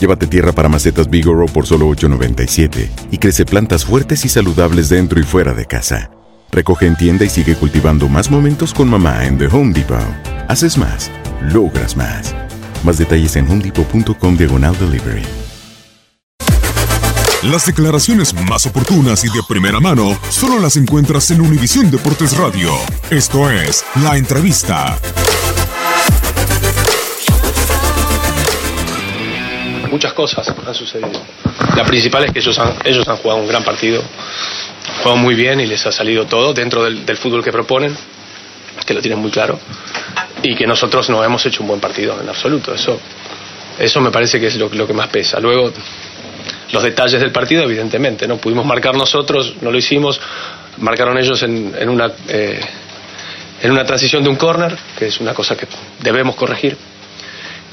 Llévate tierra para macetas Bigoro por solo $8.97 y crece plantas fuertes y saludables dentro y fuera de casa. Recoge en tienda y sigue cultivando más momentos con mamá en The Home Depot. Haces más, logras más. Más detalles en homedepot.com diagonal delivery. Las declaraciones más oportunas y de primera mano solo las encuentras en Univisión Deportes Radio. Esto es La Entrevista. Muchas cosas han sucedido. La principal es que ellos han, ellos han jugado un gran partido, juegan muy bien y les ha salido todo dentro del, fútbol que proponen, que lo tienen muy claro, y que nosotros no hemos hecho un buen partido en absoluto. Eso, eso me parece que es lo, lo que más pesa. Luego, los detalles del partido, evidentemente, no pudimos marcar nosotros, no lo hicimos, marcaron ellos en, en una eh, en una transición de un córner, que es una cosa que debemos corregir,